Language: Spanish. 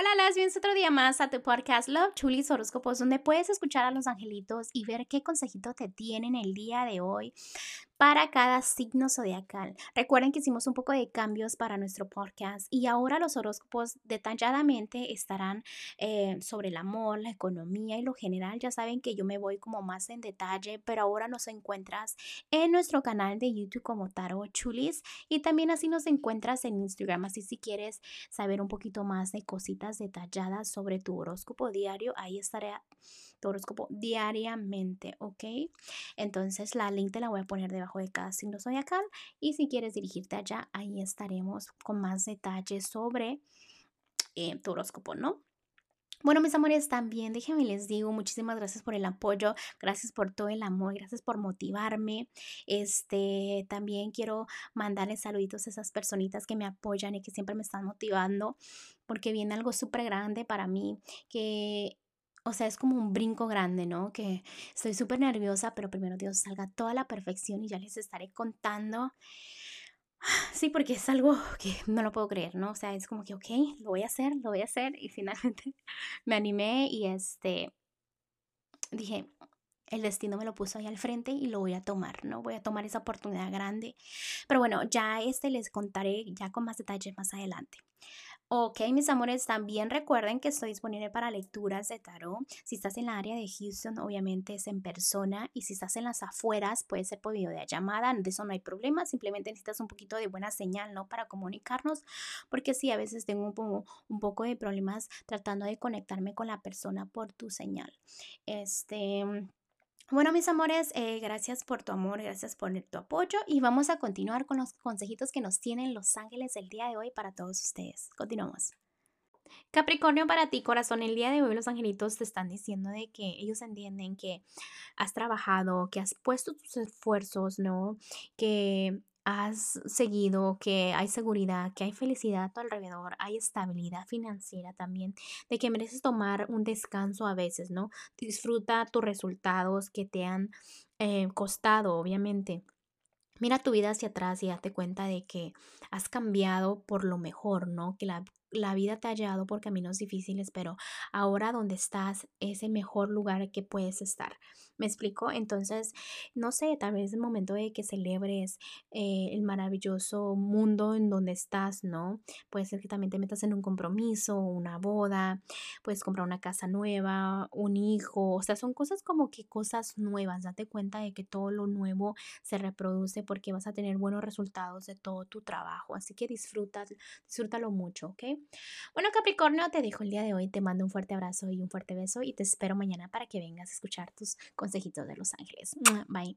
Hola, las bienvenidos otro día más a tu podcast Love Chulis Horóscopos, donde puedes escuchar a los angelitos y ver qué consejito te tienen el día de hoy para cada signo zodiacal. Recuerden que hicimos un poco de cambios para nuestro podcast y ahora los horóscopos detalladamente estarán eh, sobre el amor, la economía y lo general. Ya saben que yo me voy como más en detalle, pero ahora nos encuentras en nuestro canal de YouTube como Taro Chulis y también así nos encuentras en Instagram. Así si quieres saber un poquito más de cositas detalladas sobre tu horóscopo diario, ahí estaré tu horóscopo diariamente, ¿ok? Entonces la link te la voy a poner debajo de cada signo zodiacal y si quieres dirigirte allá, ahí estaremos con más detalles sobre eh, tu horóscopo, ¿no? Bueno, mis amores, también déjenme les digo, muchísimas gracias por el apoyo, gracias por todo el amor, gracias por motivarme. Este, también quiero mandarles saluditos a esas personitas que me apoyan y que siempre me están motivando, porque viene algo súper grande para mí, que o sea, es como un brinco grande, ¿no? Que estoy súper nerviosa, pero primero Dios salga toda la perfección y ya les estaré contando. Sí, porque es algo que no lo puedo creer, ¿no? O sea, es como que, ok, lo voy a hacer, lo voy a hacer. Y finalmente me animé y este, dije, el destino me lo puso ahí al frente y lo voy a tomar, ¿no? Voy a tomar esa oportunidad grande. Pero bueno, ya este les contaré ya con más detalles más adelante. Ok, mis amores, también recuerden que estoy disponible para lecturas de tarot. Si estás en la área de Houston, obviamente es en persona. Y si estás en las afueras, puede ser por videollamada. De eso no hay problema. Simplemente necesitas un poquito de buena señal, ¿no? Para comunicarnos. Porque sí, a veces tengo un, un poco de problemas tratando de conectarme con la persona por tu señal. Este. Bueno, mis amores, eh, gracias por tu amor, gracias por tu apoyo y vamos a continuar con los consejitos que nos tienen los ángeles el día de hoy para todos ustedes. Continuamos. Capricornio, para ti, corazón, el día de hoy los angelitos te están diciendo de que ellos entienden que has trabajado, que has puesto tus esfuerzos, ¿no? Que has seguido, que hay seguridad, que hay felicidad a tu alrededor, hay estabilidad financiera también, de que mereces tomar un descanso a veces, ¿no? Disfruta tus resultados que te han eh, costado, obviamente. Mira tu vida hacia atrás y date cuenta de que has cambiado por lo mejor, ¿no? Que la, la vida te ha llevado por caminos difíciles, pero ahora donde estás es el mejor lugar que puedes estar. ¿Me explico? Entonces, no sé, tal vez es el momento de que celebres eh, el maravilloso mundo en donde estás, ¿no? Puede ser que también te metas en un compromiso, una boda, puedes comprar una casa nueva, un hijo, o sea, son cosas como que cosas nuevas. Date cuenta de que todo lo nuevo se reproduce porque vas a tener buenos resultados de todo tu trabajo. Así que disfruta, disfrútalo mucho, ¿ok? Bueno, Capricornio, te dejo el día de hoy. Te mando un fuerte abrazo y un fuerte beso y te espero mañana para que vengas a escuchar tus consejitos de Los Ángeles. Bye.